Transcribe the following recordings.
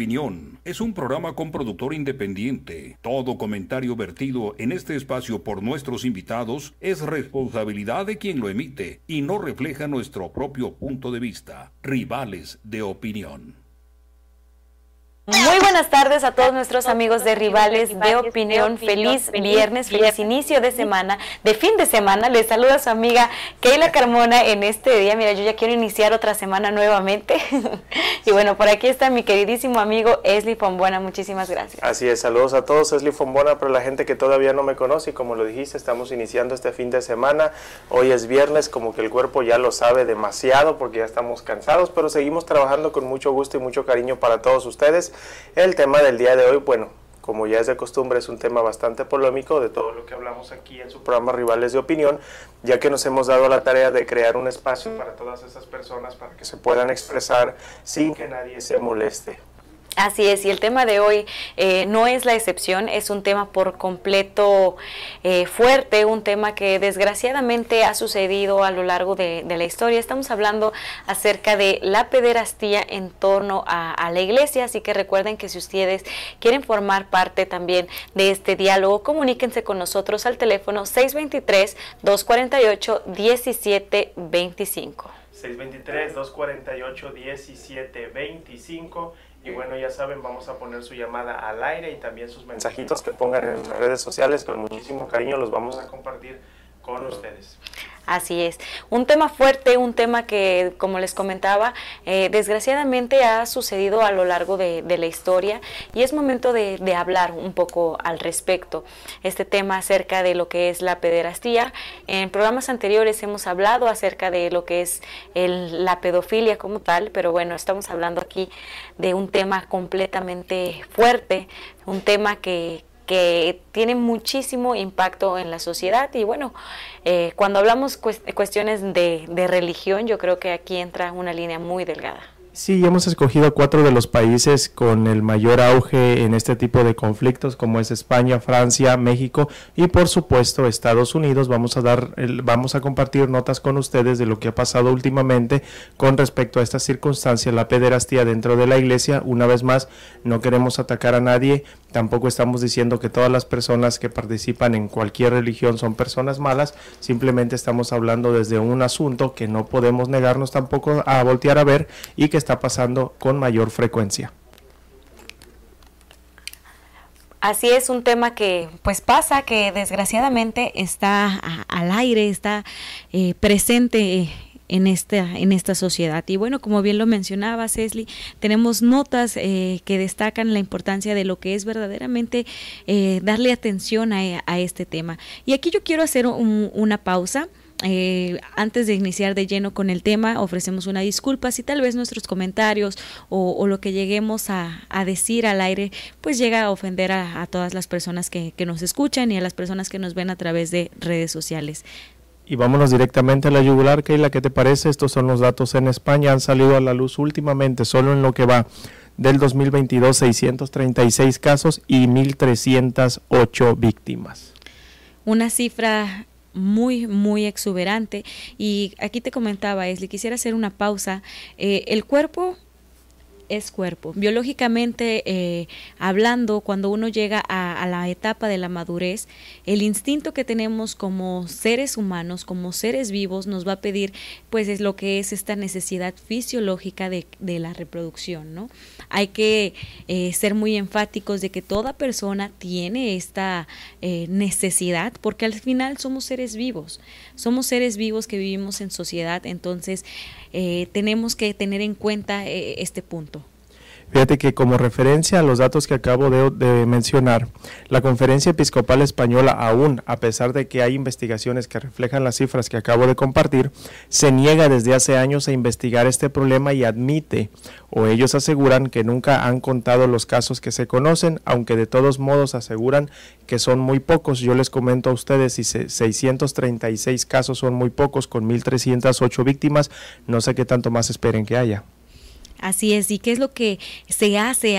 Opinión es un programa con productor independiente. Todo comentario vertido en este espacio por nuestros invitados es responsabilidad de quien lo emite y no refleja nuestro propio punto de vista. Rivales de Opinión. Muy buenas tardes a todos nuestros amigos de Rivales de Opinión. Feliz viernes, feliz inicio de semana, de fin de semana. Les saluda su amiga Keila Carmona en este día. Mira, yo ya quiero iniciar otra semana nuevamente. y bueno, por aquí está mi queridísimo amigo Esli Fombona. Muchísimas gracias. Así es, saludos a todos, Esli Fombona, para la gente que todavía no me conoce. Y como lo dijiste, estamos iniciando este fin de semana. Hoy es viernes, como que el cuerpo ya lo sabe demasiado porque ya estamos cansados, pero seguimos trabajando con mucho gusto y mucho cariño para todos ustedes. El tema del día de hoy, bueno, como ya es de costumbre, es un tema bastante polémico de todo lo que hablamos aquí en su programa Rivales de Opinión, ya que nos hemos dado la tarea de crear un espacio para todas esas personas para que se puedan expresar sin que nadie se moleste. Así es, y el tema de hoy eh, no es la excepción, es un tema por completo eh, fuerte, un tema que desgraciadamente ha sucedido a lo largo de, la historia. Estamos hablando acerca de la pederastía en torno a, la iglesia, así que recuerden que si ustedes quieren formar parte también de este diálogo, comuníquense con nosotros al teléfono 623-248-1725. 623-248-1725 y bueno, ya saben, vamos a poner su llamada al aire y también sus mensajitos que pongan en las redes sociales. Con muchísimo cariño los vamos a compartir con ustedes. Así es. Un tema fuerte, un tema que, como les comentaba, eh, desgraciadamente ha sucedido a lo largo de, la historia y es momento de, hablar un poco al respecto. Este tema acerca de lo que es la pederastía. En programas anteriores hemos hablado acerca de lo que es la pedofilia como tal, pero bueno, estamos hablando aquí de un tema completamente fuerte, un tema que, que tiene muchísimo impacto en la sociedad y bueno, eh, cuando hablamos cuestiones de, de religión, yo creo que aquí entra una línea muy delgada. Sí, hemos escogido cuatro de los países con el mayor auge en este tipo de conflictos, como es España, Francia, México y por supuesto Estados Unidos. Vamos a dar, vamos a compartir notas con ustedes de lo que ha pasado últimamente con respecto a esta circunstancia, la pederastía dentro de la iglesia. Una vez más, no queremos atacar a nadie, tampoco estamos diciendo que todas las personas que participan en cualquier religión son personas malas, simplemente estamos hablando desde un asunto que no podemos negarnos tampoco a voltear a ver y que está pasando con mayor frecuencia. Así es un tema que pues pasa, que desgraciadamente está al aire, está eh, presente en esta, en esta sociedad. Y bueno, como bien lo mencionaba Cesli, tenemos notas eh, que destacan la importancia de lo que es verdaderamente eh, darle atención a, este tema. Y aquí yo quiero hacer una pausa eh, antes de iniciar de lleno con el tema, ofrecemos una disculpa si tal vez nuestros comentarios o, lo que lleguemos a, decir al aire, pues llega a ofender a, todas las personas que, nos escuchan y a las personas que nos ven a través de redes sociales. Y vámonos directamente a la yugular, Keila, ¿qué te parece? Estos son los datos en España, han salido a la luz últimamente, solo en lo que va del 2022, 636 casos y 1.308 víctimas. Una cifra muy, muy exuberante. Y aquí te comentaba, le quisiera hacer una pausa. Eh, el cuerpo es cuerpo. Biológicamente eh, hablando, cuando uno llega a, la etapa de la madurez, el instinto que tenemos como seres humanos, como seres vivos, nos va a pedir, pues es lo que es esta necesidad fisiológica de, la reproducción, ¿no? Hay que eh, ser muy enfáticos de que toda persona tiene esta eh, necesidad, porque al final somos seres vivos, somos seres vivos que vivimos en sociedad, entonces tenemos que tener en cuenta este punto. Fíjate que como referencia a los datos que acabo de, mencionar, la Conferencia Episcopal Española aún, a pesar de que hay investigaciones que reflejan las cifras que acabo de compartir, se niega desde hace años a investigar este problema y admite, o ellos aseguran que nunca han contado los casos que se conocen, aunque de todos modos aseguran que son muy pocos. Yo les comento a ustedes si 636 casos son muy pocos con 1.308 víctimas, no sé qué tanto más esperen que haya. Así es, ¿y qué es lo que se hace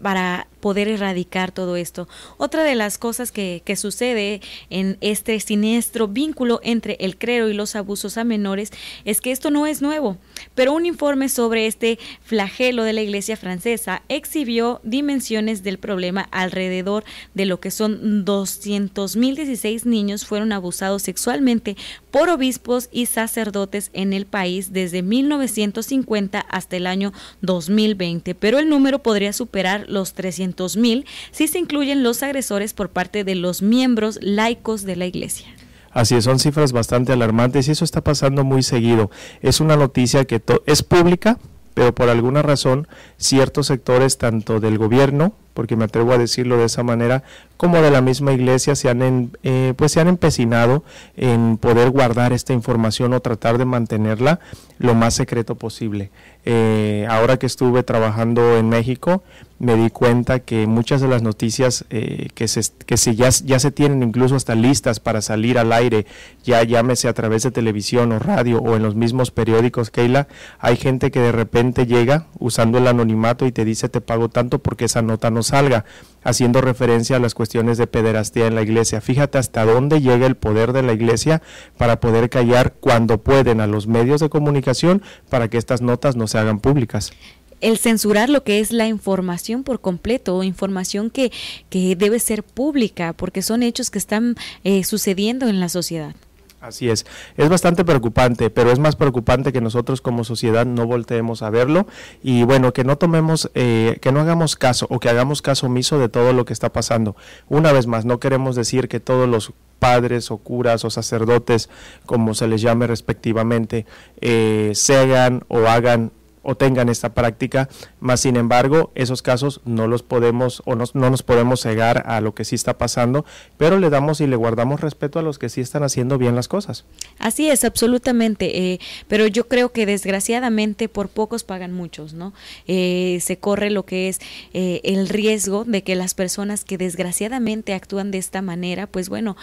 para poder erradicar todo esto? Otra de las cosas que, sucede en este siniestro vínculo entre el clero y los abusos a menores es que esto no es nuevo, pero un informe sobre este flagelo de la iglesia francesa exhibió dimensiones del problema alrededor de lo que son 200.016 niños fueron abusados sexualmente por obispos y sacerdotes en el país desde 1950 hasta el año 2020, pero el número podría superar los 300.000 si se incluyen los agresores por parte de los miembros laicos de la Iglesia. Así es, son cifras bastante alarmantes y eso está pasando muy seguido. Es una noticia que es pública, pero por alguna razón ciertos sectores tanto del gobierno porque me atrevo a decirlo de esa manera, como de la misma iglesia se han, eh, pues se han empecinado en poder guardar esta información o tratar de mantenerla lo más secreto posible. Eh, ahora que estuve trabajando en México, me di cuenta que muchas de las noticias eh, que, se, que se, ya, ya se tienen incluso hasta listas para salir al aire, ya llámese a través de televisión o radio o en los mismos periódicos, Keila, hay gente que de repente llega usando el anonimato y te dice te pago tanto porque esa nota no salga, haciendo referencia a las cuestiones de pederastía en la iglesia. Fíjate hasta dónde llega el poder de la iglesia para poder callar cuando pueden a los medios de comunicación para que estas notas no se hagan públicas el censurar lo que es la información por completo, o información que, que debe ser pública, porque son hechos que están eh, sucediendo en la sociedad. Así es, es bastante preocupante, pero es más preocupante que nosotros como sociedad no volteemos a verlo y bueno, que no tomemos, eh, que no hagamos caso o que hagamos caso omiso de todo lo que está pasando. Una vez más, no queremos decir que todos los padres o curas o sacerdotes, como se les llame respectivamente, eh, se hagan o hagan o tengan esta práctica, más sin embargo, esos casos no los podemos o no, nos podemos cegar a lo que sí está pasando, pero le damos y le guardamos respeto a los que sí están haciendo bien las cosas. Así es, absolutamente, eh, pero yo creo que desgraciadamente por pocos pagan muchos, ¿no? Eh, se corre lo que es eh, el riesgo de que las personas que desgraciadamente actúan de esta manera, pues bueno,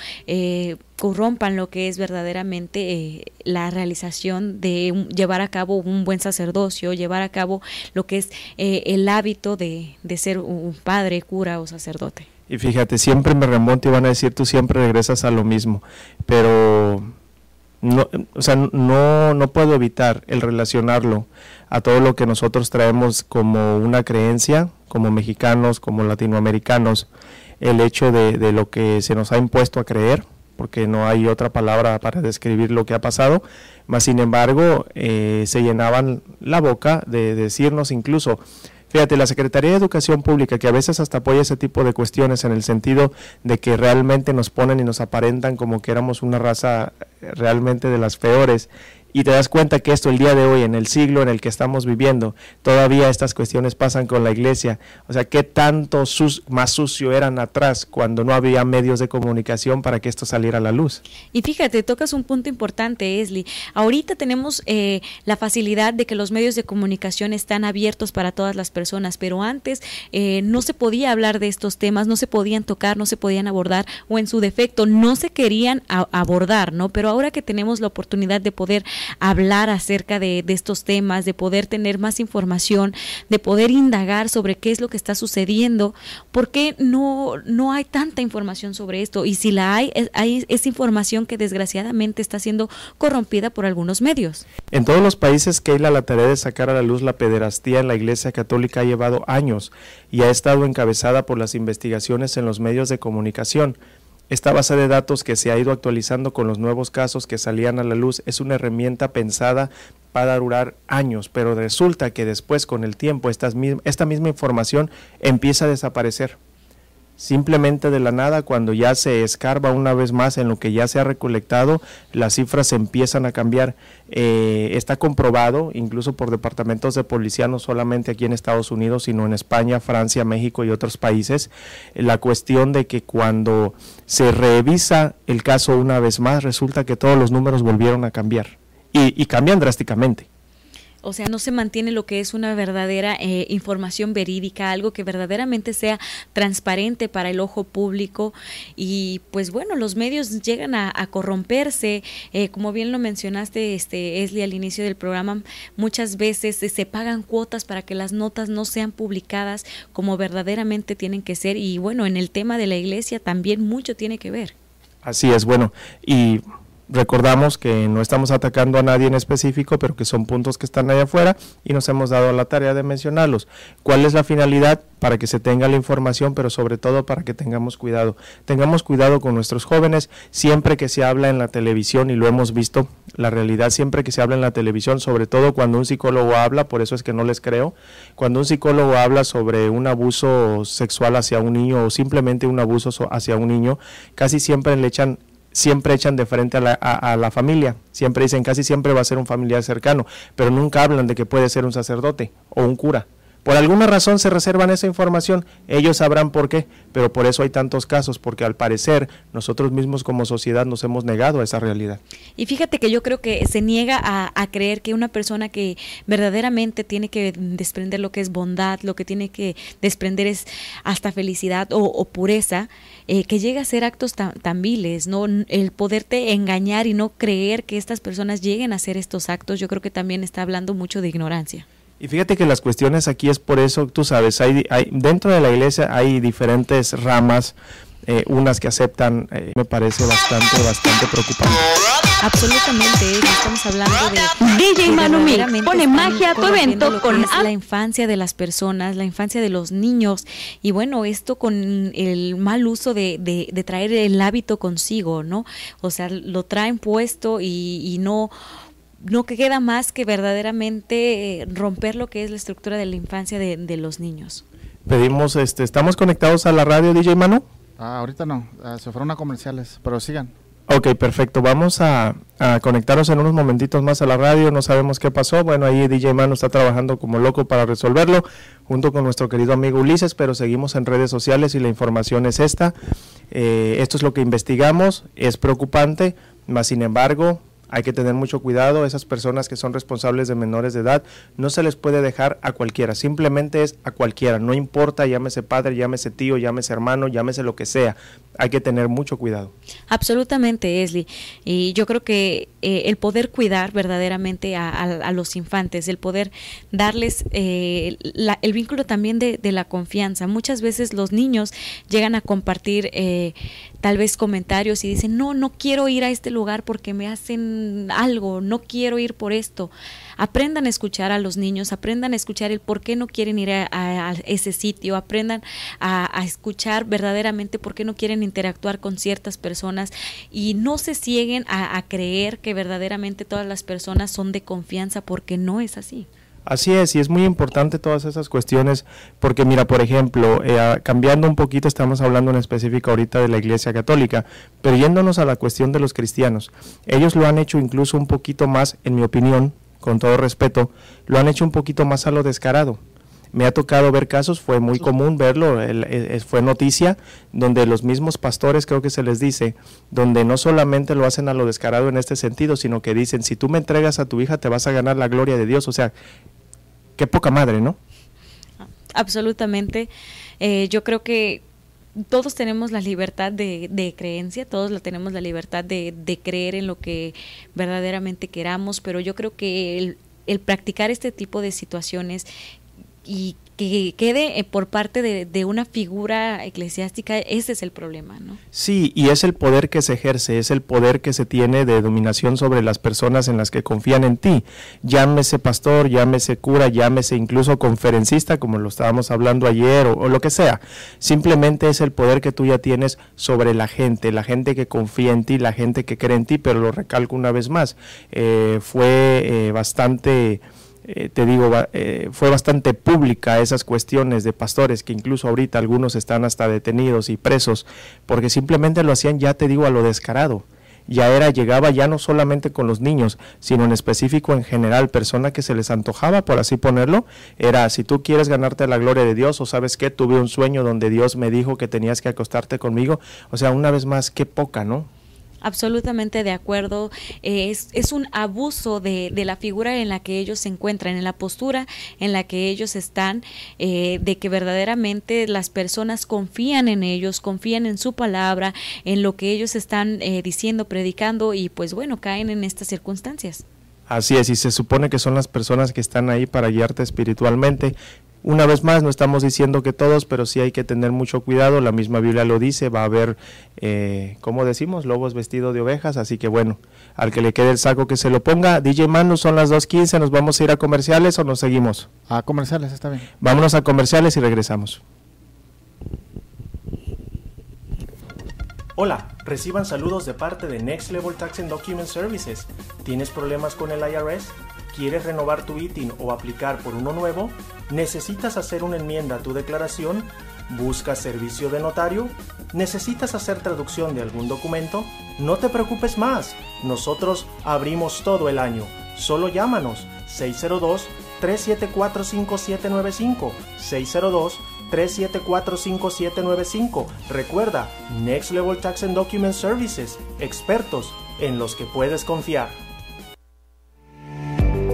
corrompan lo que es verdaderamente eh, la realización de llevar a cabo un buen sacerdocio, llevar a cabo lo que es eh, el hábito de, de, ser un padre, cura o sacerdote. Y fíjate, siempre me remonto y van a decir, tú siempre regresas a lo mismo, pero no, o sea, no, no puedo evitar el relacionarlo a todo lo que nosotros traemos como una creencia, como mexicanos, como latinoamericanos, el hecho de, de lo que se nos ha impuesto a creer, porque no hay otra palabra para describir lo que ha pasado, mas sin embargo eh, se llenaban la boca de decirnos incluso, fíjate, la Secretaría de Educación Pública, que a veces hasta apoya ese tipo de cuestiones en el sentido de que realmente nos ponen y nos aparentan como que éramos una raza realmente de las peores y te das cuenta que esto el día de hoy, en el siglo en el que estamos viviendo, todavía estas cuestiones pasan con la iglesia. O sea, qué tanto más sucio eran atrás cuando no había medios de comunicación para que esto saliera a la luz. Y fíjate, tocas un punto importante, Esli. Ahorita tenemos eh, la facilidad de que los medios de comunicación están abiertos para todas las personas, pero antes eh, no se podía hablar de estos temas, no se podían tocar, no se podían abordar o en su defecto no se querían abordar, ¿no? Pero ahora que tenemos la oportunidad de poder hablar acerca de, estos temas, de poder tener más información, de poder indagar sobre qué es lo que está sucediendo, por qué no, no hay tanta información sobre esto y si la hay, es, hay es información que desgraciadamente está siendo corrompida por algunos medios. En todos los países hay la tarea de sacar a la luz la pederastía en la Iglesia Católica ha llevado años y ha estado encabezada por las investigaciones en los medios de comunicación. Esta base de datos que se ha ido actualizando con los nuevos casos que salían a la luz es una herramienta pensada para durar años, pero resulta que después con el tiempo esta misma información empieza a desaparecer simplemente de la nada, cuando ya se escarba una vez más en lo que ya se ha recolectado, las cifras empiezan a cambiar. Eh, está comprobado, incluso por departamentos de policía, no solamente aquí en Estados Unidos, sino en España, Francia, México y otros países, la cuestión de que cuando se revisa el caso una vez más, resulta que todos los números volvieron a cambiar y cambian drásticamente. O sea, no se mantiene lo que es una verdadera eh, información verídica, algo que verdaderamente sea transparente para el ojo público. Y pues bueno, los medios llegan a, corromperse. Eh, como bien lo mencionaste, este, Esli, al inicio del programa, muchas veces se pagan cuotas para que las notas no sean publicadas como verdaderamente tienen que ser. Y bueno, en el tema de la iglesia también mucho tiene que ver. Así es, bueno, y Recordamos que no estamos atacando a nadie en específico, pero que son puntos que están allá afuera y nos hemos dado la tarea de mencionarlos. ¿Cuál es la finalidad? Para que se tenga la información, pero sobre todo para que tengamos cuidado. Tengamos cuidado con nuestros jóvenes siempre que se habla en la televisión, y lo hemos visto, la realidad siempre que se habla en la televisión, sobre todo cuando un psicólogo habla, por eso es que no les creo, cuando un psicólogo habla sobre un abuso sexual hacia un niño o simplemente un abuso hacia un niño, casi siempre le echan siempre echan de frente a la, a, la, familia, siempre dicen casi siempre va a ser un familiar cercano, pero nunca hablan de que puede ser un sacerdote o un cura. Por alguna razón se reservan esa información, ellos sabrán por qué, pero por eso hay tantos casos, porque al parecer nosotros mismos como sociedad nos hemos negado a esa realidad. Y fíjate que yo creo que se niega a, creer que una persona que verdaderamente tiene que desprender lo que es bondad, lo que tiene que desprender es hasta felicidad o, pureza, eh, que llega a ser actos tan, tan, viles, ¿no? El poderte engañar y no creer que estas personas lleguen a hacer estos actos, yo creo que también está hablando mucho de ignorancia. Y fíjate que las cuestiones aquí es por eso, tú sabes, hay, hay dentro de la iglesia hay diferentes ramas, eh, unas que aceptan, eh, me parece bastante, bastante preocupante. Absolutamente, estamos hablando de... DJ Manu pone magia a tu evento con la infancia de las personas, la infancia de los niños, y bueno, esto con el mal uso de, de, traer el hábito consigo, ¿no? O sea, lo traen puesto y, y no no queda más que verdaderamente eh, romper lo que es la estructura de la infancia de, los niños. Pedimos, este, ¿estamos conectados a la radio, DJ Manu? Ah, ahorita no, ah, se fueron a comerciales, pero sigan. Ok, perfecto. Vamos a, a, conectarnos en unos momentitos más a la radio. No sabemos qué pasó. Bueno, ahí DJ Manu está trabajando como loco para resolverlo, junto con nuestro querido amigo Ulises, pero seguimos en redes sociales y la información es esta. Eh, esto es lo que investigamos. Es preocupante, más sin embargo, hay que tener mucho cuidado, esas personas que son responsables de menores de edad, no se les puede dejar a cualquiera, simplemente es a cualquiera, no importa, llámese padre, llámese tío, llámese hermano, llámese lo que sea, hay que tener mucho cuidado. Absolutamente, Esli. Y yo creo que eh, el poder cuidar verdaderamente a, los infantes, el poder darles eh, el vínculo también de, la confianza. Muchas veces los niños llegan a compartir eh, tal vez comentarios y dicen, no, no quiero ir a este lugar porque me hacen algo, no quiero ir por esto aprendan a escuchar a los niños, aprendan a escuchar el por qué no quieren ir a, ese sitio, aprendan a, escuchar verdaderamente por qué no quieren interactuar con ciertas personas y no se cieguen a, creer que verdaderamente todas las personas son de confianza porque no es así. Así es, y es muy importante todas esas cuestiones, porque mira, por ejemplo, eh, cambiando un poquito, estamos hablando en específico ahorita de la Iglesia Católica, pero yéndonos a la cuestión de los cristianos, ellos lo han hecho incluso un poquito más, en mi opinión, con todo respeto, lo han hecho un poquito más a lo descarado. Me ha tocado ver casos, fue muy común verlo, fue noticia, donde los mismos pastores, creo que se les dice, donde no solamente lo hacen a lo descarado en este sentido, sino que dicen, si tú me entregas a tu hija, te vas a ganar la gloria de Dios. O sea, qué poca madre, ¿no? Absolutamente. Eh, yo creo que todos tenemos la libertad de, creencia, todos la tenemos la libertad de, de, creer en lo que verdaderamente queramos, pero yo creo que el, el practicar este tipo de situaciones y que quede eh, por parte de, una figura eclesiástica, ese es el problema, ¿no? Sí, y es el poder que se ejerce, es el poder que se tiene de dominación sobre las personas en las que confían en ti. Llámese pastor, llámese cura, llámese incluso conferencista, como lo estábamos hablando ayer, o, lo que sea. Simplemente es el poder que tú ya tienes sobre la gente, la gente que confía en ti, la gente que cree en ti, pero lo recalco una vez más, eh, fue eh, bastante eh, te digo, eh, fue bastante pública esas cuestiones de pastores que incluso ahorita algunos están hasta detenidos y presos porque simplemente lo hacían ya te digo a lo descarado. Ya era, llegaba ya no solamente con los niños, sino en específico en general, persona que se les antojaba, por así ponerlo, era si tú quieres ganarte la gloria de Dios o sabes que tuve un sueño donde Dios me dijo que tenías que acostarte conmigo, o sea, una vez más, qué poca, ¿no? Absolutamente de acuerdo. es, es, un abuso de, de, la figura en la que ellos se encuentran, en la postura en la que ellos están, eh, de que verdaderamente las personas confían en ellos, confían en su palabra, en lo que ellos están eh, diciendo, predicando y pues bueno, caen en estas circunstancias. Así es, y se supone que son las personas que están ahí para guiarte espiritualmente. Una vez más, no estamos diciendo que todos, pero sí hay que tener mucho cuidado. La misma Biblia lo dice, va a haber, eh, como decimos, lobos vestidos de ovejas. Así que bueno, al que le quede el saco que se lo ponga. DJ Manu, son las 2.15, ¿nos vamos a ir a comerciales o nos seguimos? A comerciales, está bien. Vámonos a comerciales y regresamos. Hola, reciban saludos de parte de Next Level Tax and Document Services. ¿Tienes problemas con el IRS? ¿Quieres renovar tu ITIN o aplicar por uno nuevo? ¿Necesitas hacer una enmienda a tu declaración? ¿Buscas servicio de notario? ¿Necesitas hacer traducción de algún documento? No te preocupes más. Nosotros abrimos todo el año. Solo llámanos 602 374 5795 602 374-5795. Recuerda, Next Level Tax and Document Services, expertos en los que puedes confiar.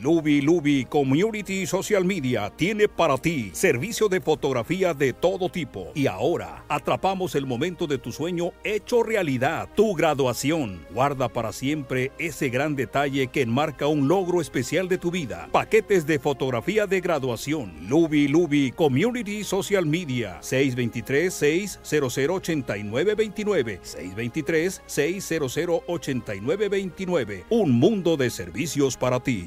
Luby Luby Community Social Media tiene para ti servicio de fotografía de todo tipo. Y ahora atrapamos el momento de tu sueño hecho realidad, tu graduación. Guarda para siempre ese gran detalle que enmarca un logro especial de tu vida. Paquetes de fotografía de graduación. Luby Luby Community Social Media 623 600 8929 623 600 8929 Un mundo de servicios para ti.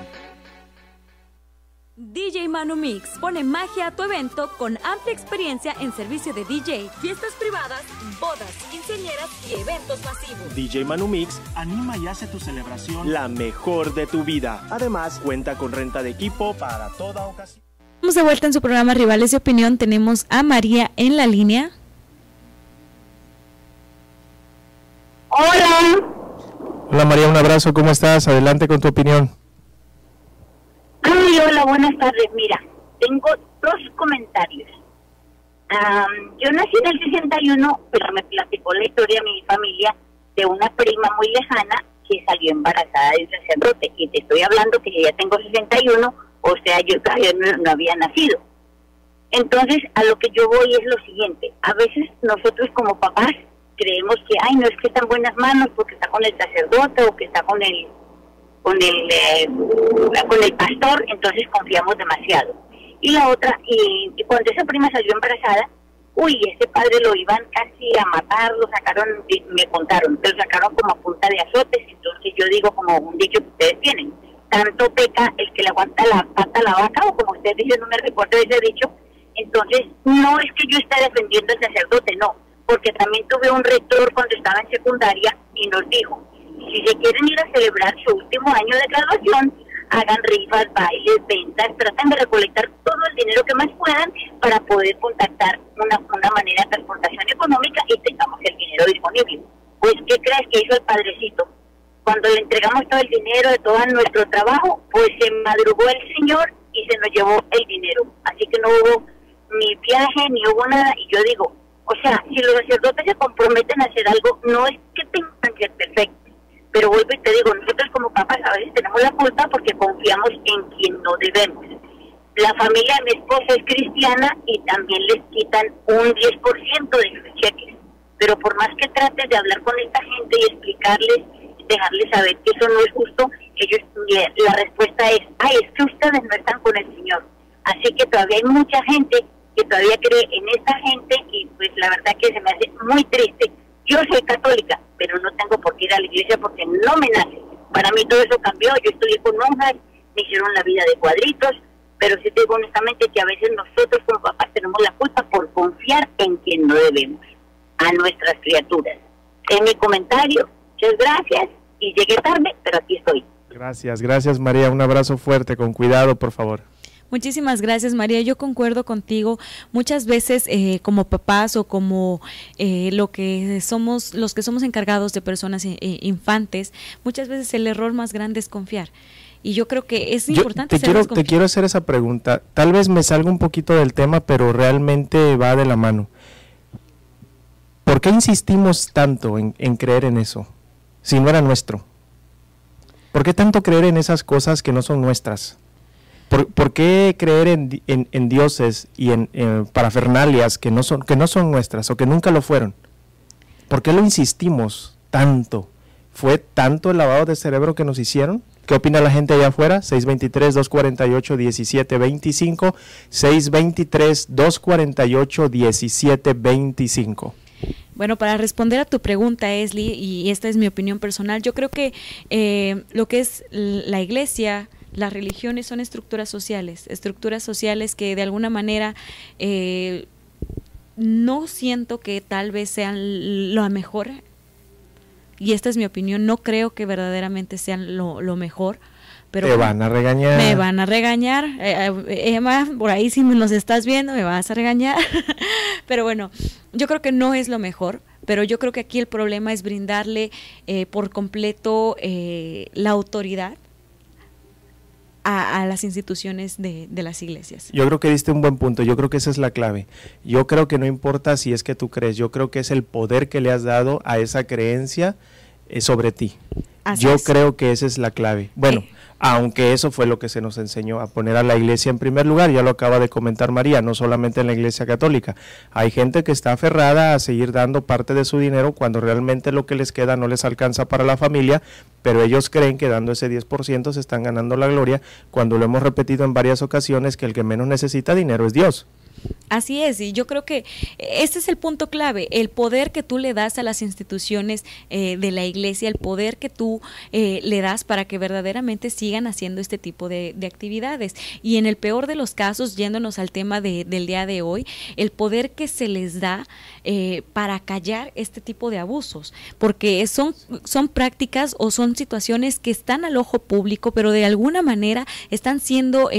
DJ Manu Mix pone magia a tu evento con amplia experiencia en servicio de DJ, fiestas privadas, bodas, quinceañeras y eventos masivos. DJ Manu Mix anima y hace tu celebración la mejor de tu vida. Además, cuenta con renta de equipo para toda ocasión. Vamos de vuelta en su programa Rivales de Opinión. Tenemos a María en la línea. Hola. Hola María, un abrazo. ¿Cómo estás? Adelante con tu opinión. Ay, hola, buenas tardes. Mira, tengo dos comentarios. yo nací en el 61, pero me platicó la historia de mi familia de una prima muy lejana que salió embarazada de un sacerdote. Y te estoy hablando que yo ya tengo 61, o sea, yo todavía no, había nacido. Entonces, a lo que yo voy es lo siguiente. A veces nosotros como papás creemos que, ay, no es que está en buenas manos porque está con el sacerdote o que está con el con el eh, con el pastor, entonces confiamos demasiado. Y la otra, y, cuando esa prima salió embarazada, uy, ese padre lo iban casi a matar, lo sacaron, me contaron, lo sacaron como a punta de azotes, entonces yo digo como un dicho que ustedes tienen, tanto peca el que le aguanta la pata la vaca, o como ustedes dicen, no me recuerdo ese dicho, entonces no es que yo esté defendiendo al sacerdote, no, porque también tuve un rector cuando estaba en secundaria y nos dijo, si se quieren ir a celebrar su último año de graduación, hagan rifas, bailes, ventas, tratan de recolectar todo el dinero que más puedan para poder contactar una, una manera de transportación económica y tengamos el dinero disponible. Pues, ¿qué crees que hizo el padrecito? Cuando le entregamos todo el dinero de todo nuestro trabajo, pues se madrugó el señor y se nos llevó el dinero. Así que no hubo ni viaje, ni hubo nada. Y yo digo, o sea, si los sacerdotes se comprometen a hacer algo, no es que tengan que ser perfectos pero vuelvo y te digo, nosotros como papás a veces tenemos la culpa porque confiamos en quien no debemos. La familia de mi esposa es cristiana y también les quitan un 10% de sus cheques. Pero por más que trates de hablar con esta gente y explicarles, dejarles saber que eso no es justo, ellos la respuesta es, ay, es que ustedes no están con el Señor. Así que todavía hay mucha gente que todavía cree en esta gente y pues la verdad que se me hace muy triste yo soy católica, pero no tengo por qué ir a la iglesia porque no me nace. Para mí todo eso cambió. Yo estudié con monjas, me hicieron la vida de cuadritos, pero sí te digo honestamente que a veces nosotros como papás tenemos la culpa por confiar en quien no debemos, a nuestras criaturas. En mi comentario, muchas gracias y llegué tarde, pero aquí estoy. Gracias, gracias María. Un abrazo fuerte, con cuidado, por favor. Muchísimas gracias, María. Yo concuerdo contigo. Muchas veces, eh, como papás o como eh, lo que somos, los que somos encargados de personas eh, infantes, muchas veces el error más grande es confiar. Y yo creo que es importante. te, quiero, te quiero hacer esa pregunta. Tal vez me salga un poquito del tema, pero realmente va de la mano. ¿Por qué insistimos tanto en, en creer en eso? Si no era nuestro. ¿Por qué tanto creer en esas cosas que no son nuestras? ¿Por, qué creer en, dioses y en, parafernalias que no, son, que no son nuestras o que nunca lo fueron? ¿Por qué lo insistimos tanto? ¿Fue tanto el lavado de cerebro que nos hicieron? ¿Qué opina la gente allá afuera? 623-248-1725. 623-248-1725. Bueno, para responder a tu pregunta, Esli, y esta es mi opinión personal, yo creo que eh, lo que es la iglesia, las religiones son estructuras sociales, estructuras sociales que de alguna manera eh, no siento que tal vez sean lo mejor, y esta es mi opinión, no creo que verdaderamente sean lo, mejor. Pero Te van a regañar. Me van a regañar. Eh, eh, Emma, por ahí si nos estás viendo, me vas a regañar. pero bueno, yo creo que no es lo mejor pero yo creo que aquí el problema es brindarle por completo la autoridad a, las instituciones de, de, las iglesias. Yo creo que diste un buen punto, yo creo que esa es la clave. Yo creo que no importa si es que tú crees, yo creo que es el poder que le has dado a esa creencia eh, sobre ti. yo creo que esa es la clave. Bueno, aunque eso fue lo que se nos enseñó a poner a la iglesia en primer lugar, ya lo acaba de comentar María, no solamente en la iglesia católica. Hay gente que está aferrada a seguir dando parte de su dinero cuando realmente lo que les queda no les alcanza para la familia, pero ellos creen que dando ese 10% se están ganando la gloria, cuando lo hemos repetido en varias ocasiones que el que menos necesita dinero es Dios. Así es, y yo creo que este es el punto clave, el poder que tú le das a las instituciones eh, de la iglesia, el poder que tú eh, le das para que verdaderamente sigan haciendo este tipo de, actividades. Y en el peor de los casos, yéndonos al tema del día de hoy, el poder que se les da eh, para callar este tipo de abusos, porque son, son prácticas o son situaciones que están al ojo público, pero de alguna manera están siendo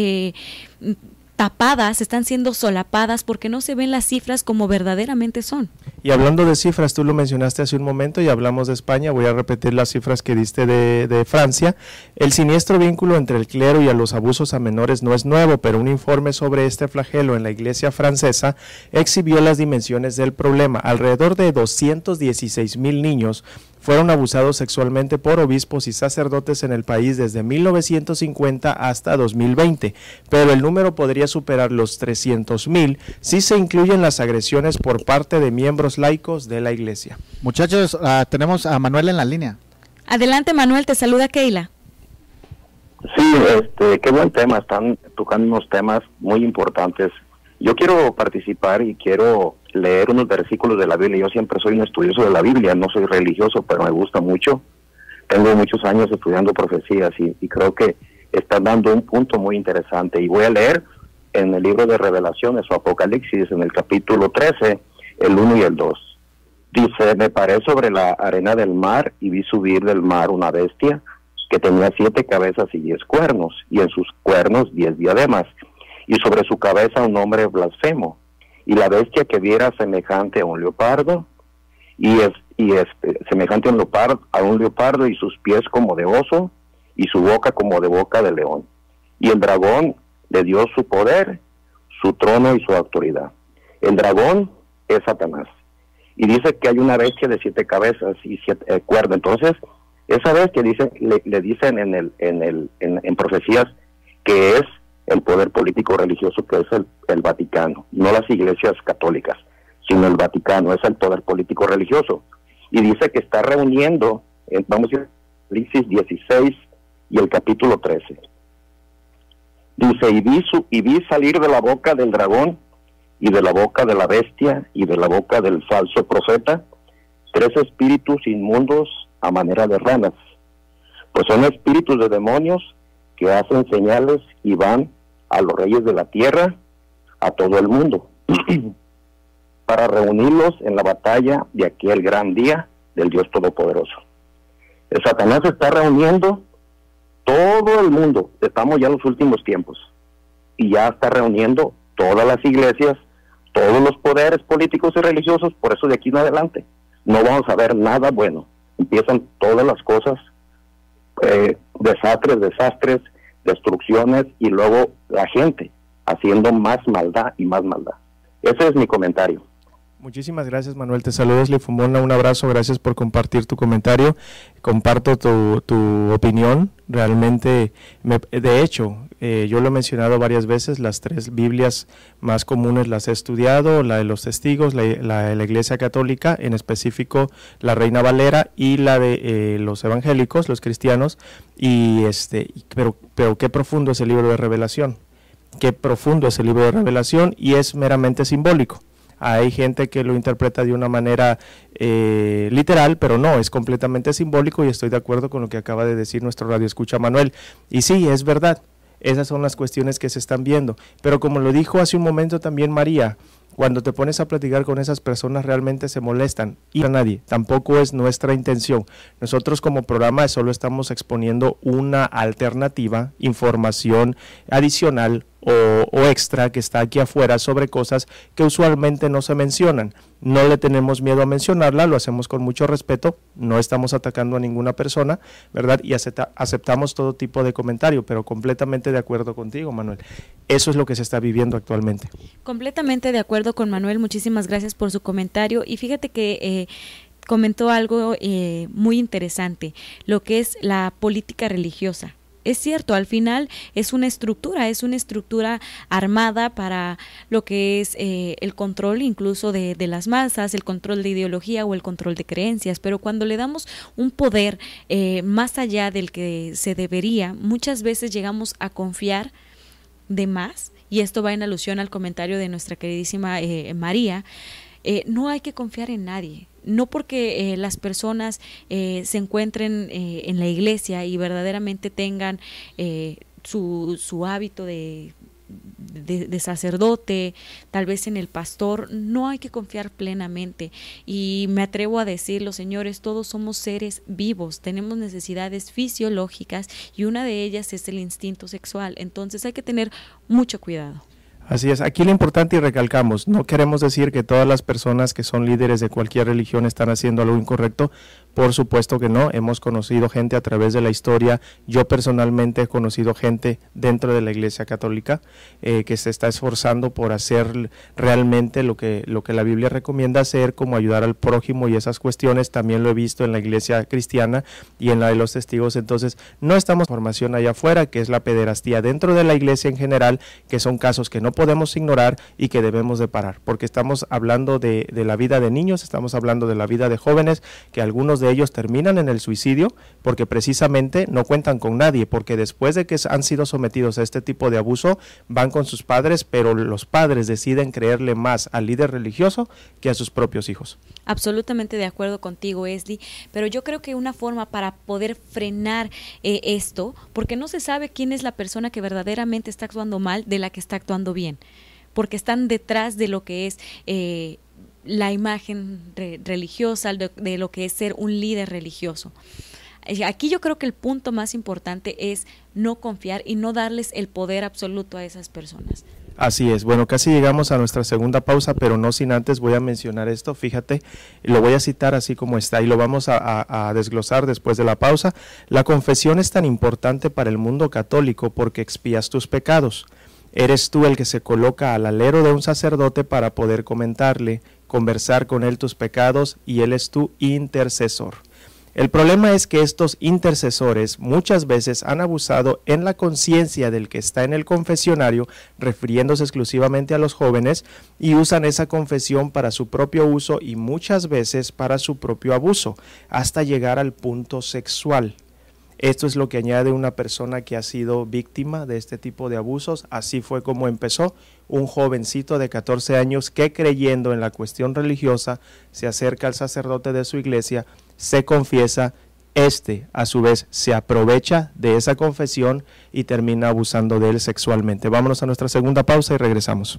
tapadas, están siendo solapadas porque no se ven las cifras como verdaderamente son. Y hablando de cifras, tú lo mencionaste hace un momento y hablamos de España, voy a repetir las cifras que diste de, de Francia. El siniestro vínculo entre el clero y a los abusos a menores no es nuevo, pero un informe sobre este flagelo en la iglesia francesa exhibió las dimensiones del problema. Alrededor de 216 mil niños fueron abusados sexualmente por obispos y sacerdotes en el país desde 1950 hasta 2020, pero el número podría superar los 300 mil si se incluyen las agresiones por parte de miembros laicos de la Iglesia. Muchachos, ah, tenemos a Manuel en la línea. Adelante Manuel, te saluda Keila. Sí, este, qué buen tema, están tocando unos temas muy importantes. Yo quiero participar y quiero leer unos versículos de la Biblia. Yo siempre soy un estudioso de la Biblia, no soy religioso, pero me gusta mucho. Tengo muchos años estudiando profecías y, creo que están dando un punto muy interesante. Y voy a leer en el libro de Revelaciones o Apocalipsis, en el capítulo 13, el 1 y el 2. Dice, me paré sobre la arena del mar y vi subir del mar una bestia que tenía siete cabezas y diez cuernos, y en sus cuernos diez diademas, y sobre su cabeza un nombre blasfemo. Y la bestia que viera semejante a un leopardo, y es y este semejante a un leopardo, a un leopardo y sus pies como de oso y su boca como de boca de león. Y el dragón le dio su poder, su trono y su autoridad. El dragón es Satanás. Y dice que hay una bestia de siete cabezas y siete eh, cuerdas. Entonces, esa bestia dice, le, dicen en, el, en, el, en, profecías que es el poder político religioso que es el, el Vaticano, no las iglesias católicas, sino el Vaticano, es el poder político religioso y dice que está reuniendo, vamos a decir, 16 y el capítulo 13. Dice, y vi, y vi salir de la boca del dragón y de la boca de la bestia y de la boca del falso profeta tres espíritus inmundos a manera de ranas, pues son espíritus de demonios que hacen señales y van a los reyes de la tierra, a todo el mundo. para reunirlos en la batalla de aquel gran día del Dios Todopoderoso. El Satanás está reuniendo todo el mundo, estamos ya en los últimos tiempos, y ya está reuniendo todas las iglesias, todos los poderes políticos y religiosos, por eso de aquí en adelante no vamos a ver nada bueno. Empiezan todas las cosas, eh, desastres, desastres, destrucciones, y luego la gente haciendo más maldad y más maldad. Ese es mi comentario. Muchísimas gracias Manuel, te saludos Lifumona, un abrazo, gracias por compartir tu comentario, comparto tu, opinión, realmente, de hecho, eh, yo lo he mencionado varias veces, las tres Biblias más comunes las he estudiado, la de los testigos, la, de la Iglesia Católica, en específico la Reina Valera y la de eh, los evangélicos, los cristianos, y este, pero, pero qué profundo es el libro de revelación, qué profundo es el libro de revelación y es meramente simbólico hay gente que lo interpreta de una manera eh, literal, pero no, es completamente simbólico y estoy de acuerdo con lo que acaba de decir nuestro radio escucha Manuel. Y sí, es verdad, esas son las cuestiones que se están viendo. Pero como lo dijo hace un momento también María, cuando te pones a platicar con esas personas realmente se molestan y a nadie. Tampoco es nuestra intención. Nosotros como programa solo estamos exponiendo una alternativa, información adicional o, extra que está aquí afuera sobre cosas que usualmente no se mencionan. No le tenemos miedo a mencionarla, lo hacemos con mucho respeto, no estamos atacando a ninguna persona, ¿verdad? Y aceptamos todo tipo de comentario, pero completamente de acuerdo contigo, Manuel. Eso es lo que se está viviendo actualmente. Completamente de acuerdo con Manuel, muchísimas gracias por su comentario y fíjate que... Eh, comentó algo eh, muy interesante, lo que es la política religiosa es cierto, al final es una estructura, es una estructura armada para lo que es eh, el control incluso de, las masas, el control de ideología o el control de creencias, pero cuando le damos un poder eh, más allá del que se debería, muchas veces llegamos a confiar de más, y esto va en alusión al comentario de nuestra queridísima eh, María, no hay que confiar en nadie, no porque eh, las personas eh, se encuentren eh, en la iglesia y verdaderamente tengan su, su, hábito de, de, sacerdote, tal vez en el pastor, no hay que confiar plenamente. Y me atrevo a decirlo, señores, todos somos seres vivos, tenemos necesidades fisiológicas y una de ellas es el instinto sexual. Entonces hay que tener mucho cuidado. Así es, aquí lo importante y recalcamos, no queremos decir que todas las personas que son líderes de cualquier religión están haciendo algo incorrecto, por supuesto que no, hemos conocido gente a través de la historia, yo personalmente he conocido gente dentro de la Iglesia Católica eh, que se está esforzando por hacer realmente lo que, lo que la Biblia recomienda hacer, como ayudar al prójimo y esas cuestiones, también lo he visto en la Iglesia Cristiana y en la de los testigos, entonces no estamos en formación allá afuera, que es la pederastía dentro de la Iglesia en general, que son casos que no podemos ignorar y que debemos de parar, porque estamos hablando de, de la vida de niños, estamos hablando de la vida de jóvenes, que algunos de ellos terminan en el suicidio porque precisamente no cuentan con nadie, porque después de que han sido sometidos a este tipo de abuso, van con sus padres, pero los padres deciden creerle más al líder religioso que a sus propios hijos. Absolutamente de acuerdo contigo, Esli, pero yo creo que una forma para poder frenar eh, esto, porque no se sabe quién es la persona que verdaderamente está actuando mal de la que está actuando bien porque están detrás de lo que es eh, la imagen religiosa, de, lo que es ser un líder religioso. Eh, aquí yo creo que el punto más importante es no confiar y no darles el poder absoluto a esas personas. Así es, bueno, casi llegamos a nuestra segunda pausa, pero no sin antes voy a mencionar esto, fíjate, lo voy a citar así como está y lo vamos a, a, desglosar después de la pausa. La confesión es tan importante para el mundo católico porque expías tus pecados. Eres tú el que se coloca al alero de un sacerdote para poder comentarle, conversar con él tus pecados y él es tu intercesor. El problema es que estos intercesores muchas veces han abusado en la conciencia del que está en el confesionario, refiriéndose exclusivamente a los jóvenes, y usan esa confesión para su propio uso y muchas veces para su propio abuso, hasta llegar al punto sexual. Esto es lo que añade una persona que ha sido víctima de este tipo de abusos. Así fue como empezó un jovencito de 14 años que creyendo en la cuestión religiosa se acerca al sacerdote de su iglesia se confiesa, este a su vez se aprovecha de esa confesión y termina abusando de él sexualmente. Vámonos a nuestra segunda pausa y regresamos.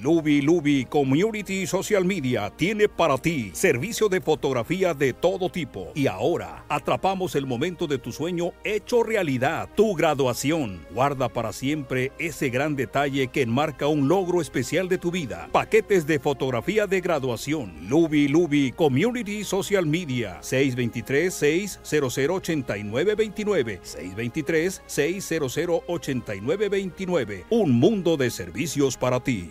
Lubi Lubi Community Social Media tiene para ti servicio de fotografía de todo tipo. Y ahora atrapamos el momento de tu sueño hecho realidad, tu graduación. Guarda para siempre ese gran detalle que enmarca un logro especial de tu vida. Paquetes de fotografía de graduación. Lubi Lubi Community Social Media 623 600 8929 623 600 8929. Un mundo de servicios para ti.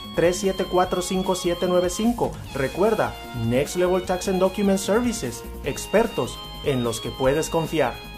3745795. Recuerda, Next Level Tax and Document Services, expertos en los que puedes confiar.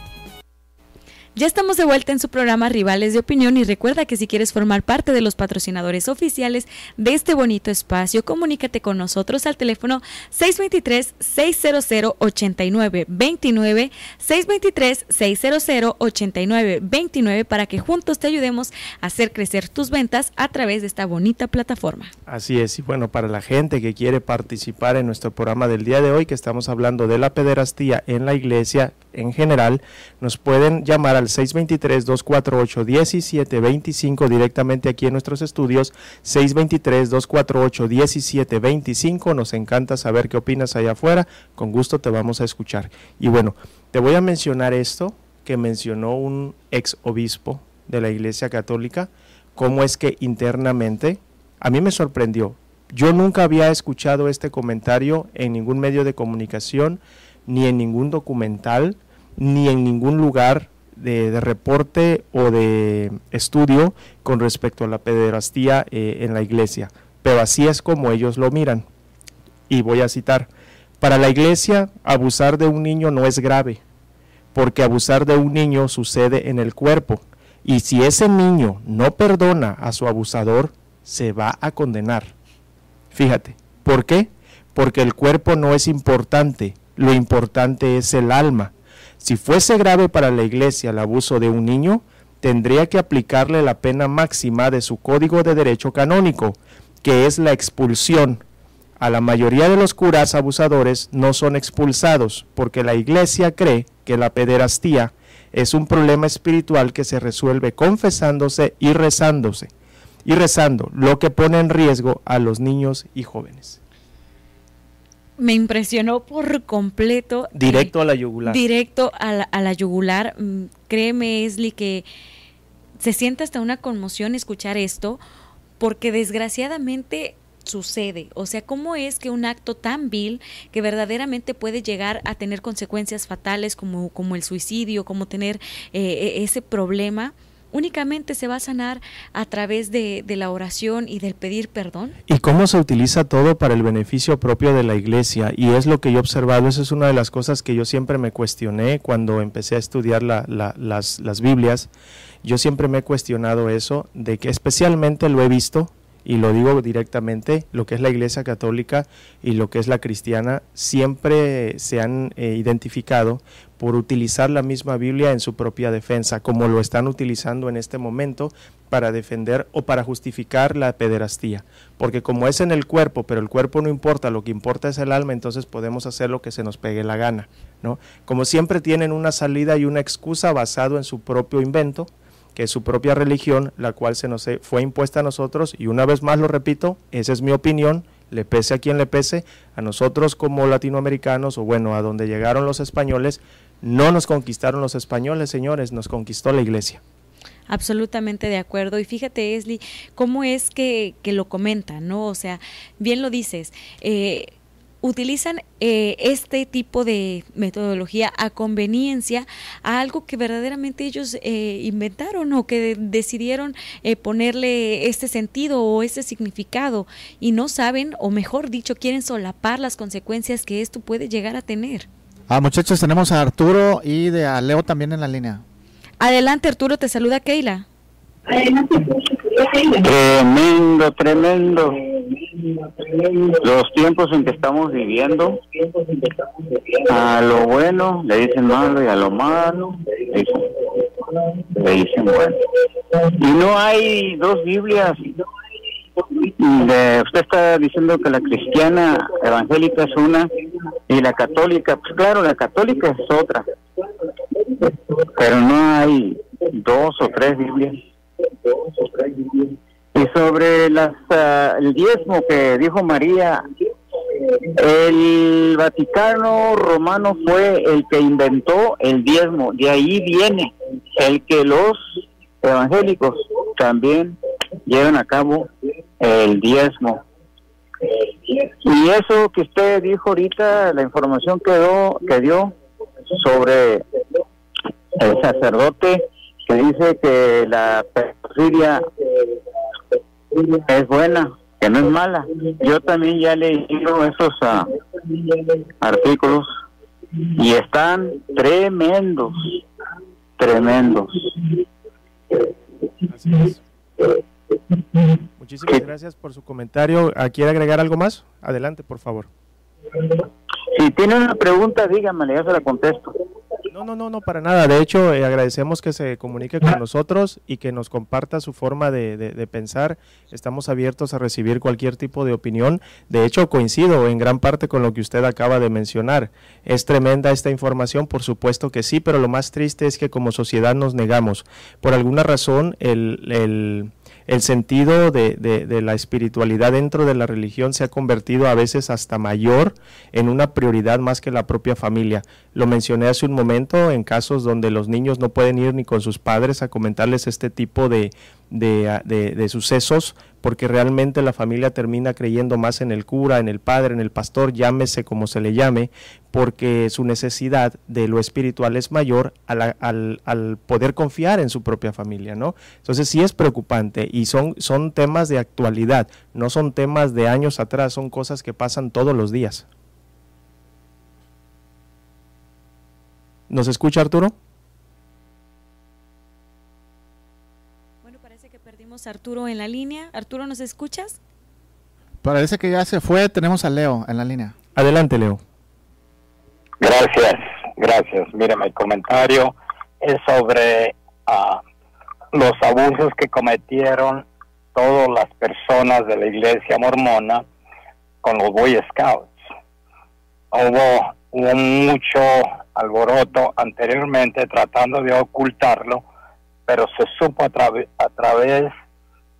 Ya estamos de vuelta en su programa Rivales de Opinión y recuerda que si quieres formar parte de los patrocinadores oficiales de este bonito espacio, comunícate con nosotros al teléfono 623-600-8929, 623-600-8929 para que juntos te ayudemos a hacer crecer tus ventas a través de esta bonita plataforma. Así es, y bueno, para la gente que quiere participar en nuestro programa del día de hoy, que estamos hablando de la pederastía en la iglesia en general, nos pueden llamar al 623-248-1725 directamente aquí en nuestros estudios, 623-248-1725. Nos encanta saber qué opinas allá afuera, con gusto te vamos a escuchar. Y bueno, te voy a mencionar esto que mencionó un ex obispo de la Iglesia Católica, cómo es que internamente, a mí me sorprendió, yo nunca había escuchado este comentario en ningún medio de comunicación, ni en ningún documental, ni en ningún lugar de, reporte o de estudio con respecto a la pederastía eh, en la iglesia, pero así es como ellos lo miran. Y voy a citar, para la iglesia abusar de un niño no es grave, porque abusar de un niño sucede en el cuerpo, y si ese niño no perdona a su abusador, se va a condenar. Fíjate, ¿por qué? Porque el cuerpo no es importante, lo importante es el alma. Si fuese grave para la iglesia el abuso de un niño, tendría que aplicarle la pena máxima de su código de derecho canónico, que es la expulsión. A la mayoría de los curas abusadores no son expulsados porque la iglesia cree que la pederastía es un problema espiritual que se resuelve confesándose y rezándose, y rezando, lo que pone en riesgo a los niños y jóvenes me impresionó por completo. Directo a la yugular. Directo a la, a la yugular. Mm, créeme, Esli, que se siente hasta una conmoción escuchar esto, porque desgraciadamente sucede. O sea, ¿cómo es que un acto tan vil que verdaderamente puede llegar a tener consecuencias fatales como, como el suicidio, como tener eh, e, ese problema? Únicamente se va a sanar a través de, la oración y del pedir perdón. ¿Y cómo se utiliza todo para el beneficio propio de la iglesia? Y es lo que yo he observado, esa es una de las cosas que yo siempre me cuestioné cuando empecé a estudiar las, las Biblias. Yo siempre me he cuestionado eso, de que especialmente lo he visto y lo digo directamente, lo que es la Iglesia Católica y lo que es la cristiana siempre se han eh, identificado por utilizar la misma Biblia en su propia defensa, como lo están utilizando en este momento para defender o para justificar la pederastía. Porque como es en el cuerpo, pero el cuerpo no importa, lo que importa es el alma, entonces podemos hacer lo que se nos pegue la gana. ¿no? Como siempre tienen una salida y una excusa basado en su propio invento, que es su propia religión, la cual se nos fue impuesta a nosotros, y una vez más lo repito, esa es mi opinión, le pese a quien le pese, a nosotros como latinoamericanos, o bueno, a donde llegaron los españoles, no nos conquistaron los españoles, señores, nos conquistó la iglesia. Absolutamente de acuerdo. Y fíjate, Esli, cómo es que, que lo comentan, ¿no? O sea, bien lo dices, eh, utilizan eh, este tipo de metodología a conveniencia a algo que verdaderamente ellos eh, inventaron o que decidieron eh, ponerle este sentido o este significado y no saben, o mejor dicho, quieren solapar las consecuencias que esto puede llegar a tener. Ah, muchachos, tenemos a Arturo y de a Leo también en la línea. Adelante, Arturo, te saluda Keila. Tremendo, tremendo. Los tiempos en que estamos viviendo, a lo bueno le dicen malo y a lo malo le dicen, bueno. Y no hay dos Biblias. usted está diciendo que la cristiana evangélica es una y la católica, pues claro, la católica es otra. Pero no hay dos o tres Biblias. Y sobre las, ah, el diezmo que dijo María, el Vaticano romano fue el que inventó el diezmo, de ahí viene el que los evangélicos también lleven a cabo el diezmo. Y eso que usted dijo ahorita, la información que dio sobre el sacerdote que dice que la pedofilia es buena, que no es mala. Yo también ya he leído esos ah, artículos y están tremendos, tremendos. Muchísimas gracias por su comentario. ¿Quiere agregar algo más? Adelante, por favor. Si tiene una pregunta, dígame, ya se la contesto. No, no, no, no, para nada. De hecho, eh, agradecemos que se comunique con nosotros y que nos comparta su forma de, de, pensar. Estamos abiertos a recibir cualquier tipo de opinión. De hecho, coincido en gran parte con lo que usted acaba de mencionar. ¿Es tremenda esta información? Por supuesto que sí, pero lo más triste es que como sociedad nos negamos. Por alguna razón, el, el el sentido de, de, la espiritualidad dentro de la religión se ha convertido a veces hasta mayor en una prioridad más que la propia familia. Lo mencioné hace un momento en casos donde los niños no pueden ir ni con sus padres a comentarles este tipo de, de, sucesos porque realmente la familia termina creyendo más en el cura, en el padre, en el pastor, llámese como se le llame, porque su necesidad de lo espiritual es mayor al, al, poder confiar en su propia familia, ¿no? Entonces sí es preocupante y son, son temas de actualidad, no son temas de años atrás, son cosas que pasan todos los días. ¿Nos escucha Arturo? Bueno, parece a Arturo en la línea. Arturo, ¿nos escuchas? Parece que ya se fue. Tenemos a Leo en la línea. Adelante, Leo. Gracias, gracias. Mira, mi comentario es sobre uh, los abusos que cometieron todas las personas de la iglesia mormona con los Boy Scouts. Hubo, hubo mucho alboroto anteriormente tratando de ocultarlo, pero se supo a, a través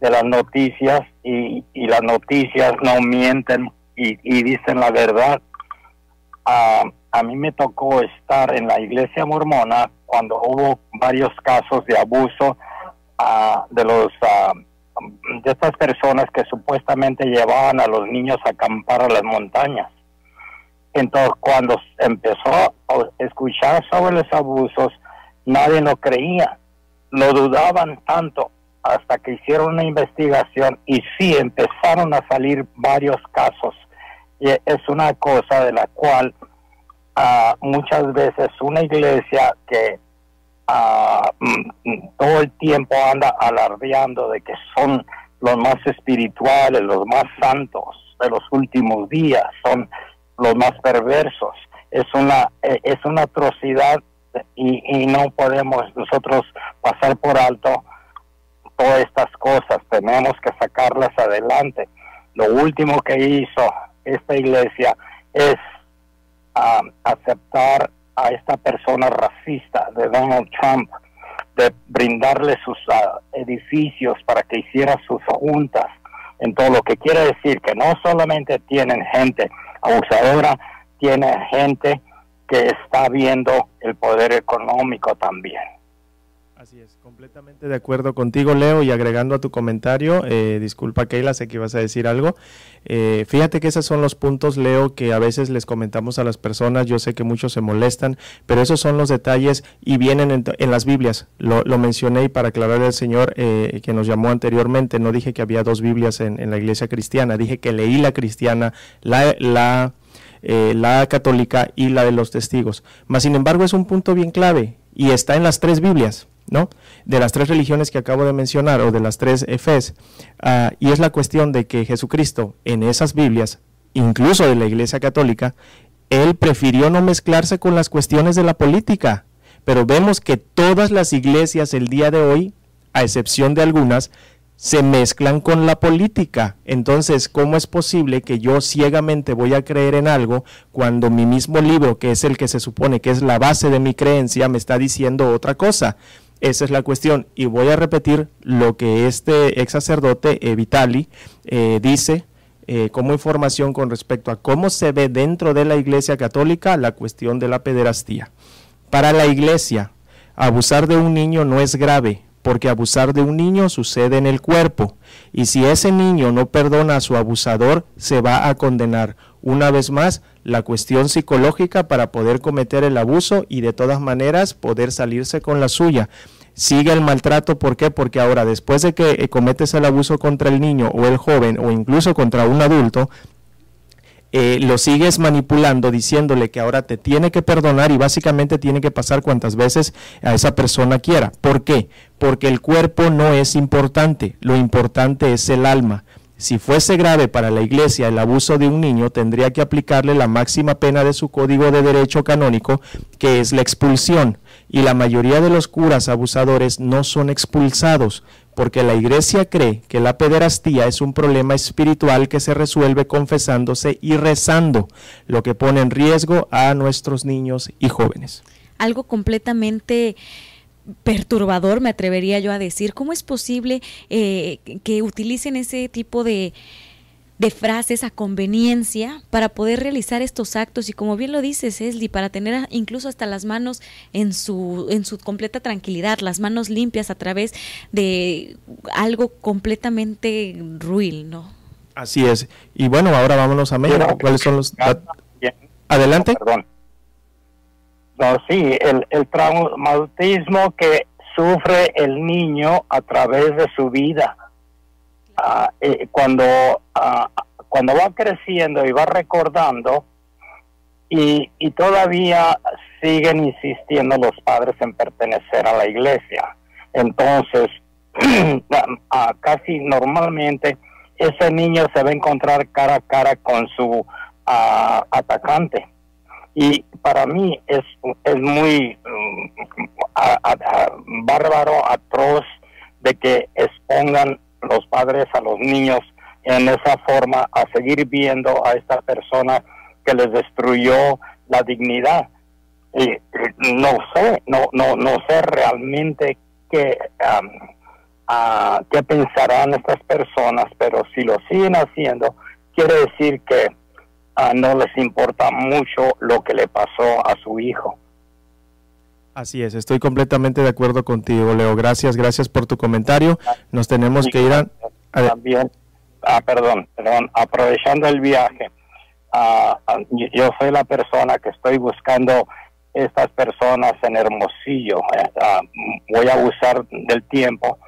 de las noticias y, las noticias no mienten y, dicen la verdad. a a mí me tocó estar en la iglesia mormona cuando hubo varios casos de abuso de los de estas personas que supuestamente llevaban a los niños a acampar a las montañas. Entonces, cuando empezó a escuchar sobre los abusos, nadie lo creía, lo dudaban tanto hasta que hicieron una investigación y sí empezaron a salir varios casos. Y es una cosa de la cual uh, muchas veces una iglesia que uh, todo el tiempo anda alardeando de que son los más espirituales, los más santos de los últimos días, son los más perversos. Es una, e, es una atrocidad y, y no podemos nosotros pasar por alto todas estas cosas, tenemos que sacarlas adelante. Lo último que hizo esta iglesia es aceptar a esta persona racista de Donald Trump, de brindarle sus ah, edificios para que hiciera sus juntas, en todo lo que quiere decir que no solamente tienen gente abusadora, tiene gente que está viendo el poder económico también. Así es, completamente de acuerdo contigo, Leo, y agregando a tu comentario, eh, disculpa, Keila, sé que ibas a decir algo. Eh, fíjate que esos son los puntos, Leo, que a veces les comentamos a las personas. Yo sé que muchos se molestan, pero esos son los detalles y vienen en, las Biblias. Lo, mencioné y para aclarar al Señor eh, que nos llamó anteriormente, no dije que había dos Biblias en, la iglesia cristiana, dije que leí la cristiana, la. la la católica y la de los testigos. Mas, sin embargo, es un punto bien clave y está en las tres Biblias. De las tres religiones que acabo de mencionar o de las tres efes, ah, y es la cuestión de que Jesucristo en esas Biblias, incluso de la Iglesia Católica, él prefirió no mezclarse con las cuestiones de la política, pero vemos que todas las iglesias el día de hoy, a excepción de algunas, se mezclan con la política. Entonces, ¿cómo es posible que yo ciegamente voy a creer en algo cuando mi mismo libro, que es el que se supone que es la base de mi creencia, me está diciendo otra cosa? Esa es la cuestión. Y voy a repetir lo que este ex sacerdote eh, Vitali eh, dice eh, como información con respecto a cómo se ve dentro de la Iglesia Católica la cuestión de la pederastía. Para la Iglesia, abusar de un niño no es grave, porque abusar de un niño sucede en el cuerpo, y si ese niño no perdona a su abusador, se va a condenar. Una vez más, la cuestión psicológica para poder cometer el abuso y de todas maneras poder salirse con la suya. Sigue el maltrato, ¿por qué? Porque ahora después de que eh, cometes el abuso contra el niño o el joven o incluso contra un adulto, eh, lo sigues manipulando diciéndole que ahora te tiene que perdonar y básicamente tiene que pasar cuantas veces a esa persona quiera. ¿Por qué? Porque el cuerpo no es importante, lo importante es el alma. Si fuese grave para la Iglesia el abuso de un niño, tendría que aplicarle la máxima pena de su código de derecho canónico, que es la expulsión. Y la mayoría de los curas abusadores no son expulsados, porque la Iglesia cree que la pederastía es un problema espiritual que se resuelve confesándose y rezando, lo que pone en riesgo a nuestros niños y jóvenes. Algo completamente perturbador, me atrevería yo a decir. ¿Cómo es posible eh, que utilicen ese tipo de, de frases a conveniencia para poder realizar estos actos y como bien lo dices, Esli, para tener incluso hasta las manos en su, en su completa tranquilidad, las manos limpias a través de algo completamente ruil, ¿no? Así es. Y bueno, ahora vámonos a México. ¿Cuáles son los... Adelante. Perdón. No, sí, el, el traumatismo que sufre el niño a través de su vida. Ah, eh, cuando, ah, cuando va creciendo y va recordando, y, y todavía siguen insistiendo los padres en pertenecer a la iglesia. Entonces, ah, casi normalmente ese niño se va a encontrar cara a cara con su atacante y para mí es, es muy mm, bárbaro, atroz de que expongan los padres a los niños en esa forma a seguir viendo a esta persona que les destruyó la dignidad. Y no sé, no, no, no sé realmente qué, qué pensarán estas personas, pero si lo siguen haciendo, quiere decir que no les importa mucho lo que le pasó a su hijo. Así es, estoy completamente de acuerdo contigo, Leo. Gracias, gracias por tu comentario. Nos tenemos que ir a... También, ah, perdón, perdón, aprovechando el viaje, ah, ah, yo soy la persona que estoy buscando estas personas en Hermosillo. Eh, voy a usar del tiempo,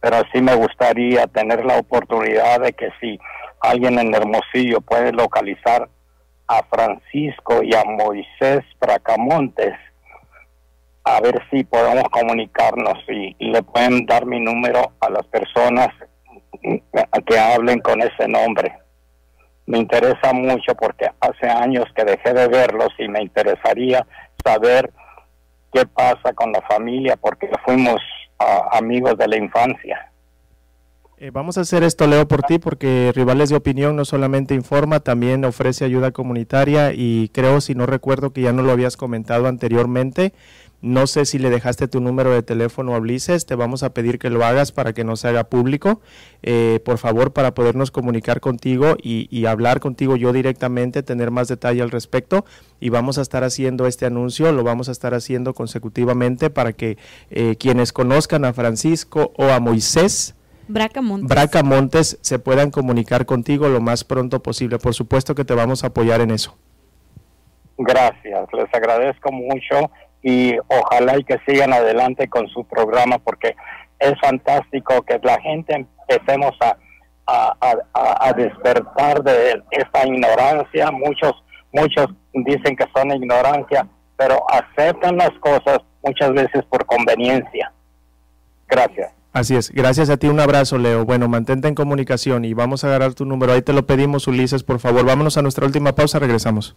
pero sí me gustaría tener la oportunidad de que si alguien en Hermosillo puede localizar a Francisco y a Moisés Bracamontes, a ver si podemos comunicarnos y, le pueden dar mi número a las personas que hablen con ese nombre. Me interesa mucho porque hace años que dejé de verlos y me interesaría saber qué pasa con la familia porque fuimos ah, amigos de la infancia. Eh, vamos a hacer esto, Leo, por ti, porque Rivales de Opinión no solamente informa, también ofrece ayuda comunitaria y creo, si no recuerdo que ya no lo habías comentado anteriormente, no sé si le dejaste tu número de teléfono a Blices, te vamos a pedir que lo hagas para que no se haga público, eh, por favor, para podernos comunicar contigo y, hablar contigo yo directamente, tener más detalle al respecto y vamos a estar haciendo este anuncio, lo vamos a estar haciendo consecutivamente para que eh, quienes conozcan a Francisco o a Moisés, Bracamontes. Bracamontes se puedan comunicar contigo lo más pronto posible. Por supuesto que te vamos a apoyar en eso. Gracias, les agradezco mucho y ojalá y que sigan adelante con su programa porque es fantástico que la gente empecemos a, a, despertar de esta ignorancia. Muchos, muchos dicen que son ignorancia, pero aceptan las cosas muchas veces por conveniencia. Gracias. Así es, gracias a ti, un abrazo Leo. Bueno, mantente en comunicación y vamos a agarrar tu número. Ahí te lo pedimos, Ulises, por favor. Vámonos a nuestra última pausa, regresamos.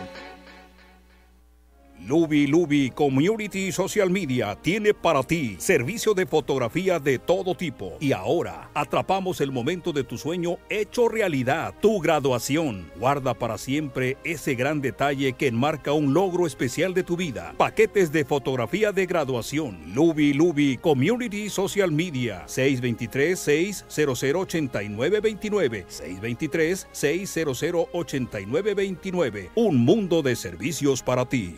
Luby Luby Community Social Media tiene para ti servicio de fotografía de todo tipo. Y ahora atrapamos el momento de tu sueño hecho realidad, tu graduación. Guarda para siempre ese gran detalle que enmarca un logro especial de tu vida. Paquetes de fotografía de graduación. Luby Luby Community Social Media 623 600 8929 623 600 8929. Un mundo de servicios para ti.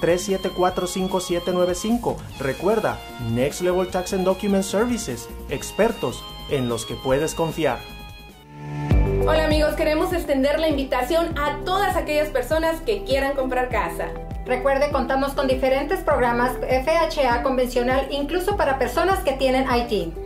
3745795. Recuerda, Next Level Tax and Document Services, expertos en los que puedes confiar. Hola amigos, queremos extender la invitación a todas aquellas personas que quieran comprar casa. Recuerde, contamos con diferentes programas FHA convencional, incluso para personas que tienen IT.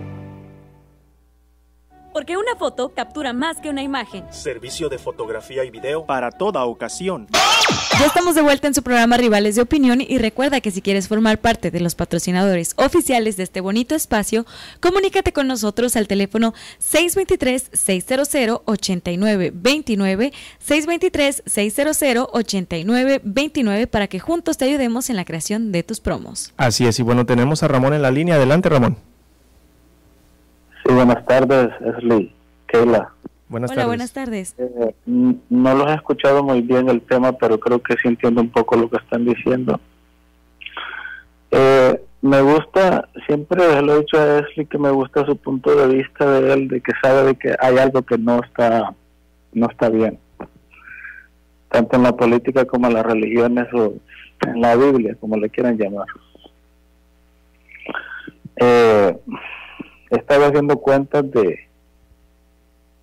Porque una foto captura más que una imagen. Servicio de fotografía y video para toda ocasión. Ya estamos de vuelta en su programa Rivales de Opinión y recuerda que si quieres formar parte de los patrocinadores oficiales de este bonito espacio, comunícate con nosotros al teléfono 623-600-8929, 623-600-8929 para que juntos te ayudemos en la creación de tus promos. Así es, y bueno, tenemos a Ramón en la línea. Adelante, Ramón. Sí, buenas tardes, Esli, Keila. Buenas Hola, tardes. buenas tardes. Eh, no los he escuchado muy bien el tema, pero creo que sí entiendo un poco lo que están diciendo. Eh, me gusta, siempre lo he dicho a Esli que me gusta su punto de vista de él, de que sabe de que hay algo que no está, no está bien, tanto en la política como en las religiones o en la Biblia, como le quieran llamar. Eh, estaba haciendo cuentas de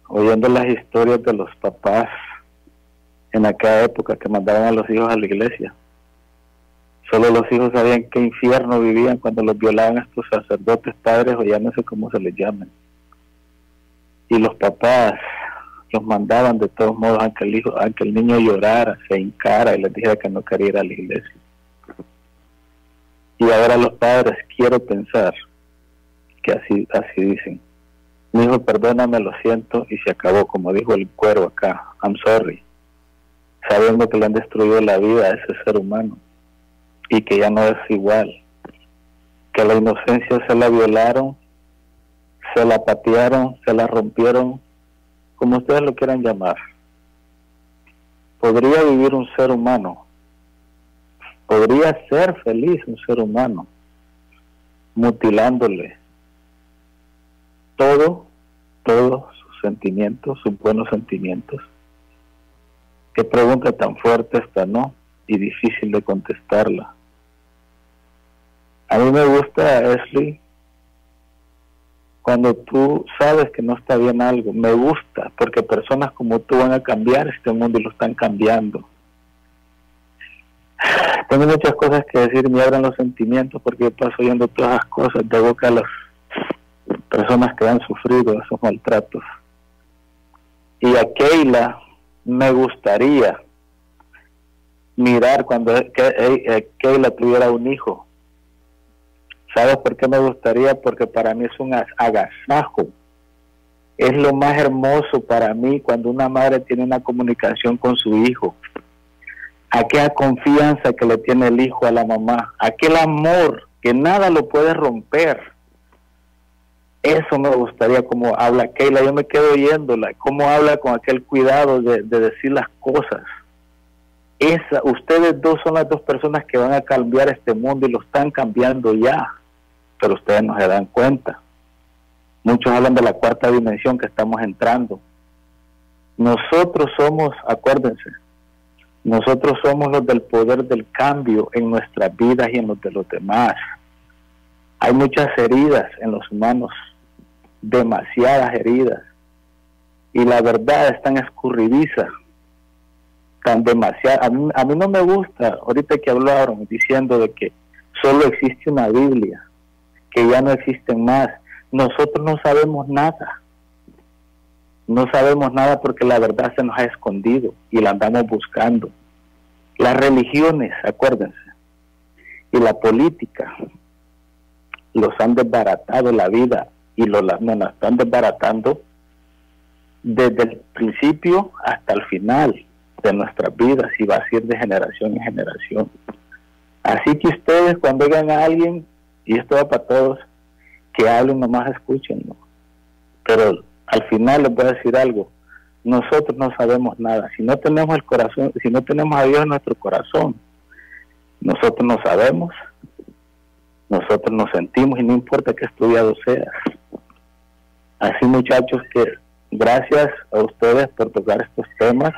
oyendo las historias de los papás en aquella época que mandaban a los hijos a la iglesia. Solo los hijos sabían qué infierno vivían cuando los violaban estos sacerdotes, padres o sé cómo se les llamen. Y los papás los mandaban de todos modos aunque el hijo, aunque el niño llorara, se hincara y les dijera que no quería ir a la iglesia. Y ahora los padres quiero pensar así, así dicen. Mi hijo, perdóname, lo siento, y se acabó, como dijo el cuero acá, I'm sorry, sabiendo que le han destruido la vida a ese ser humano y que ya no es igual, que la inocencia se la violaron, se la patearon, se la rompieron, como ustedes lo quieran llamar. Podría vivir un ser humano, podría ser feliz un ser humano, mutilándole todo, todos sus sentimientos, sus buenos sentimientos. Qué pregunta tan fuerte esta, ¿no? Y difícil de contestarla. A mí me gusta, Ashley, cuando tú sabes que no está bien algo. Me gusta, porque personas como tú van a cambiar este mundo y lo están cambiando. Tengo muchas cosas que decir, me abran los sentimientos porque yo paso oyendo todas las cosas de boca a las personas que han sufrido esos maltratos. Y a Keila me gustaría mirar cuando Ke- eh, eh, Keila tuviera un hijo. ¿Sabes por qué me gustaría? Porque para mí es un as- agasajo. Es lo más hermoso para mí cuando una madre tiene una comunicación con su hijo. Aquella confianza que le tiene el hijo a la mamá. Aquel amor que nada lo puede romper. Eso me gustaría como habla Keila, yo me quedo oyéndola, cómo habla con aquel cuidado de, de decir las cosas. Esa, ustedes dos son las dos personas que van a cambiar este mundo y lo están cambiando ya, pero ustedes no se dan cuenta. Muchos hablan de la cuarta dimensión que estamos entrando. Nosotros somos, acuérdense, nosotros somos los del poder del cambio en nuestras vidas y en los de los demás. Hay muchas heridas en los humanos, demasiadas heridas. Y la verdad es tan escurridiza, tan demasiada. A mí, a mí no me gusta, ahorita que hablaron diciendo de que solo existe una Biblia, que ya no existen más. Nosotros no sabemos nada. No sabemos nada porque la verdad se nos ha escondido y la andamos buscando. Las religiones, acuérdense, y la política los han desbaratado la vida y la- nos están desbaratando desde el principio hasta el final de nuestras vidas y va a ser de generación en generación. Así que ustedes cuando oigan a alguien, y esto va para todos, que hablen nomás escúchenlo. Pero al final les voy a decir algo, nosotros no sabemos nada. Si no tenemos el corazón, si no tenemos a Dios en nuestro corazón, nosotros no sabemos nosotros nos sentimos y no importa qué estudiado sea. Así muchachos que gracias a ustedes por tocar estos temas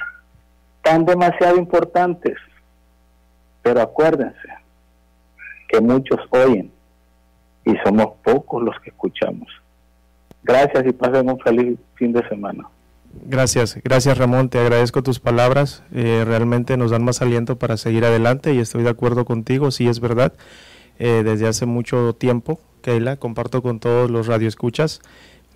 tan demasiado importantes. Pero acuérdense que muchos oyen y somos pocos los que escuchamos. Gracias y pasen un feliz fin de semana. Gracias, gracias Ramón, te agradezco tus palabras, eh, realmente nos dan más aliento para seguir adelante y estoy de acuerdo contigo, sí es verdad, eh, desde hace mucho tiempo, Keila, comparto con todos los radioescuchas,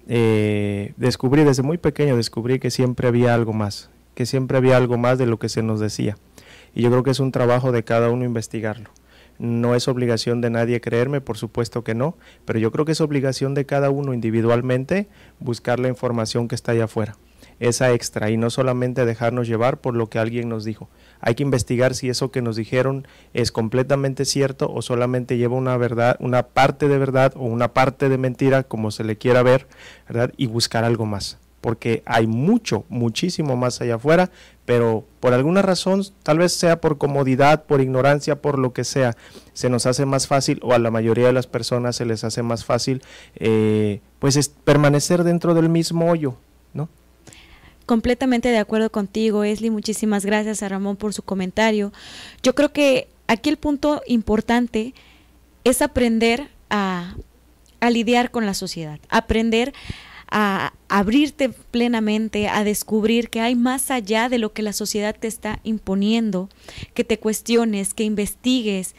eh, descubrí desde muy pequeño, descubrí que siempre había algo más, que siempre había algo más de lo que se nos decía y yo creo que es un trabajo de cada uno investigarlo. No es obligación de nadie creerme, por supuesto que no, pero yo creo que es obligación de cada uno individualmente buscar la información que está allá afuera esa extra y no solamente dejarnos llevar por lo que alguien nos dijo. Hay que investigar si eso que nos dijeron es completamente cierto o solamente lleva una verdad, una parte de verdad o una parte de mentira, como se le quiera ver, ¿verdad? Y buscar algo más, porque hay mucho, muchísimo más allá afuera, pero por alguna razón, tal vez sea por comodidad, por ignorancia, por lo que sea, se nos hace más fácil o a la mayoría de las personas se les hace más fácil, eh, pues es permanecer dentro del mismo hoyo. Completamente de acuerdo contigo, Esli. Muchísimas gracias a Ramón por su comentario. Yo creo que aquí el punto importante es aprender a, a lidiar con la sociedad, aprender a abrirte plenamente, a descubrir que hay más allá de lo que la sociedad te está imponiendo, que te cuestiones, que investigues,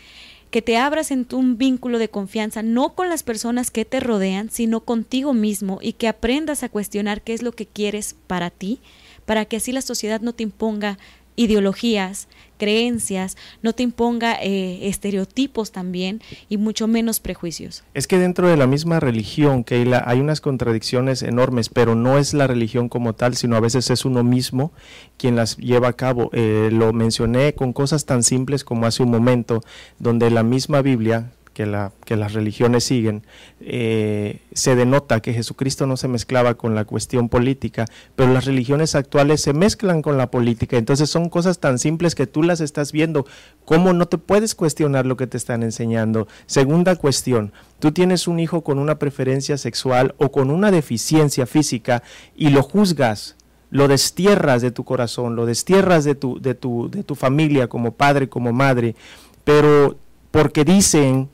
que te abras en un vínculo de confianza, no con las personas que te rodean, sino contigo mismo y que aprendas a cuestionar qué es lo que quieres para ti, para que así la sociedad no te imponga ideologías, creencias, no te imponga eh, estereotipos también y mucho menos prejuicios. Es que dentro de la misma religión, Keila, hay unas contradicciones enormes, pero no es la religión como tal, sino a veces es uno mismo quien las lleva a cabo. Eh, lo mencioné con cosas tan simples como hace un momento, donde la misma Biblia, que, la, que las religiones siguen, eh, se denota que Jesucristo no se mezclaba con la cuestión política, pero las religiones actuales se mezclan con la política. Entonces son cosas tan simples que tú las estás viendo. ¿Cómo no te puedes cuestionar lo que te están enseñando? Segunda cuestión, tú tienes un hijo con una preferencia sexual o con una deficiencia física y lo juzgas lo destierras de tu corazón, lo destierras de tu, de tu, de tu familia como padre, como madre, pero porque dicen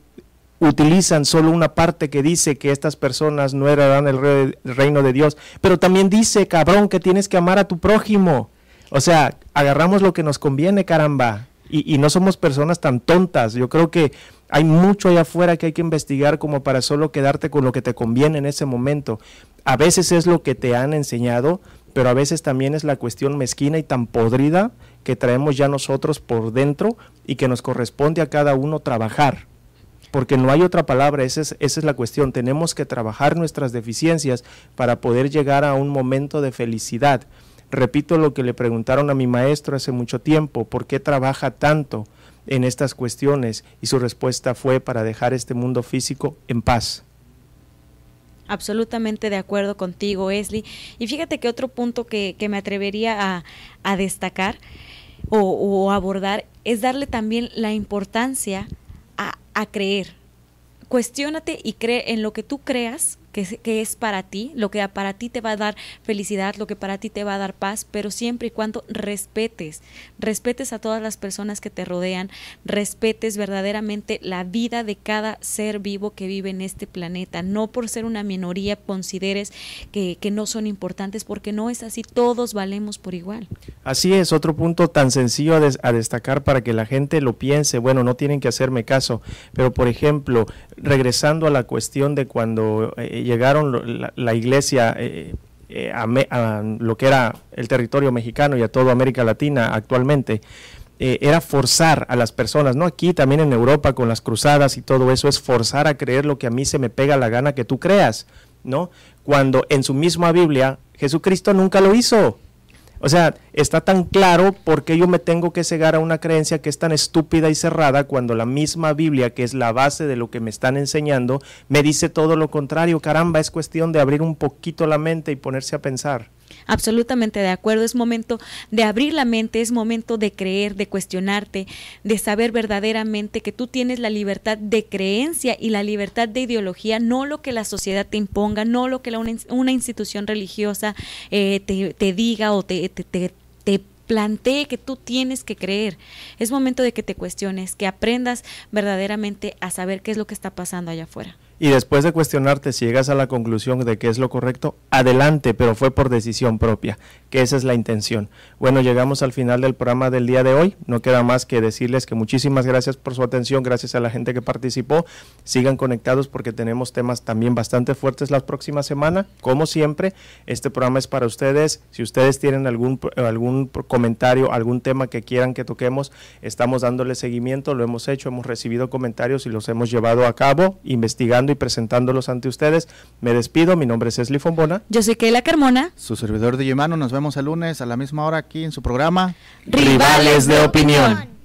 utilizan solo una parte que dice que estas personas no eran el reino de Dios, pero también dice, cabrón, que tienes que amar a tu prójimo. O sea, agarramos lo que nos conviene, caramba, y, y no somos personas tan tontas. Yo creo que hay mucho allá afuera que hay que investigar como para solo quedarte con lo que te conviene en ese momento. A veces es lo que te han enseñado, pero a veces también es la cuestión mezquina y tan podrida que traemos ya nosotros por dentro y que nos corresponde a cada uno trabajar porque no hay otra palabra, esa es, esa es la cuestión. Tenemos que trabajar nuestras deficiencias para poder llegar a un momento de felicidad. Repito lo que le preguntaron a mi maestro hace mucho tiempo, ¿por qué trabaja tanto en estas cuestiones? Y su respuesta fue para dejar este mundo físico en paz. Absolutamente de acuerdo contigo, Esli. Y fíjate que otro punto que, me atrevería a, destacar o, o abordar es darle también la importancia a creer. Cuestiónate y cree en lo que tú creas que, es para ti, lo que para ti te va a dar felicidad, lo que para ti te va a dar paz, pero siempre y cuando respetes, respetes a todas las personas que te rodean, respetes verdaderamente la vida de cada ser vivo que vive en este planeta, no por ser una minoría consideres que, que no son importantes, porque no es así, todos valemos por igual. Así es, otro punto tan sencillo a, destacar para que la gente lo piense, bueno, no tienen que hacerme caso, pero por ejemplo, regresando a la cuestión de cuando... Eh, llegaron la, iglesia eh, eh, a, lo que era el territorio mexicano y a toda América Latina actualmente, eh, era forzar a las personas, no aquí, también en Europa con las cruzadas y todo eso, es forzar a creer lo que a mí se me pega la gana que tú creas, ¿no? Cuando en su misma Biblia Jesucristo nunca lo hizo. O sea, está tan claro por qué yo me tengo que cegar a una creencia que es tan estúpida y cerrada cuando la misma Biblia, que es la base de lo que me están enseñando, me dice todo lo contrario. Caramba, es cuestión de abrir un poquito la mente y ponerse a pensar. Absolutamente de acuerdo. Es momento de abrir la mente, es momento de creer, de cuestionarte, de saber verdaderamente que tú tienes la libertad de creencia y la libertad de ideología, no lo que la sociedad te imponga, no lo que una, institución religiosa eh, te, diga o te, te, te plantee que tú tienes que creer. Es momento de que te cuestiones, que aprendas verdaderamente a saber qué es lo que está pasando allá afuera y después de cuestionarte si llegas a la conclusión de que es lo correcto, adelante, pero fue por decisión propia, que esa es la intención. Bueno, llegamos al final del programa del día de hoy. No queda más que decirles que muchísimas gracias por su atención, gracias a la gente que participó. Sigan conectados porque tenemos temas también bastante fuertes la próxima semana. Como siempre, este programa es para ustedes. Si ustedes tienen algún, algún comentario, algún tema que quieran que toquemos, estamos dándole seguimiento, lo hemos hecho, hemos recibido comentarios y los hemos llevado a cabo, investigando y presentándolos ante ustedes. Me despido, mi nombre es Esli Fombona. Yo soy Keila Carmona. Su servidor de Yemano, nos vemos el lunes a la misma hora aquí en su programa Rivales de Opinión.